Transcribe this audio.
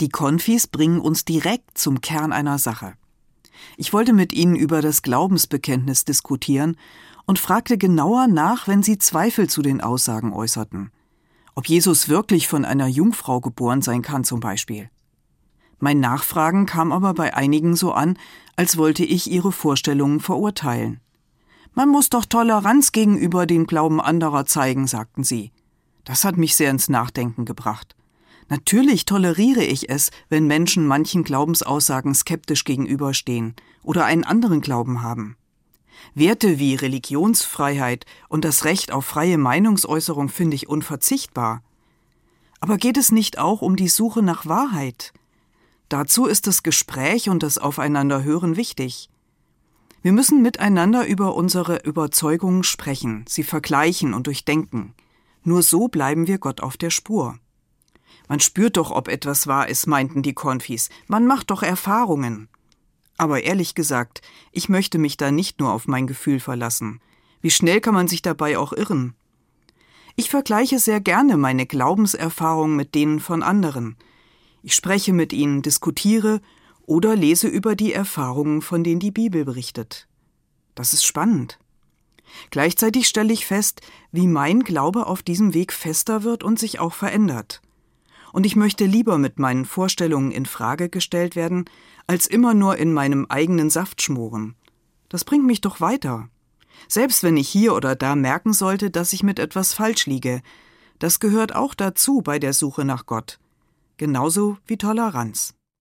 Die Konfis bringen uns direkt zum Kern einer Sache. Ich wollte mit ihnen über das Glaubensbekenntnis diskutieren und fragte genauer nach, wenn sie Zweifel zu den Aussagen äußerten. Ob Jesus wirklich von einer Jungfrau geboren sein kann zum Beispiel. Mein Nachfragen kam aber bei einigen so an, als wollte ich ihre Vorstellungen verurteilen. Man muss doch Toleranz gegenüber dem Glauben anderer zeigen, sagten sie. Das hat mich sehr ins Nachdenken gebracht. Natürlich toleriere ich es, wenn Menschen manchen Glaubensaussagen skeptisch gegenüberstehen oder einen anderen Glauben haben. Werte wie Religionsfreiheit und das Recht auf freie Meinungsäußerung finde ich unverzichtbar. Aber geht es nicht auch um die Suche nach Wahrheit? Dazu ist das Gespräch und das Aufeinanderhören wichtig. Wir müssen miteinander über unsere Überzeugungen sprechen, sie vergleichen und durchdenken. Nur so bleiben wir Gott auf der Spur. Man spürt doch, ob etwas wahr ist, meinten die Konfis. Man macht doch Erfahrungen. Aber ehrlich gesagt, ich möchte mich da nicht nur auf mein Gefühl verlassen. Wie schnell kann man sich dabei auch irren? Ich vergleiche sehr gerne meine Glaubenserfahrungen mit denen von anderen. Ich spreche mit ihnen, diskutiere oder lese über die Erfahrungen, von denen die Bibel berichtet. Das ist spannend. Gleichzeitig stelle ich fest, wie mein Glaube auf diesem Weg fester wird und sich auch verändert und ich möchte lieber mit meinen Vorstellungen in Frage gestellt werden, als immer nur in meinem eigenen Saft schmoren. Das bringt mich doch weiter. Selbst wenn ich hier oder da merken sollte, dass ich mit etwas falsch liege, das gehört auch dazu bei der Suche nach Gott. Genauso wie Toleranz.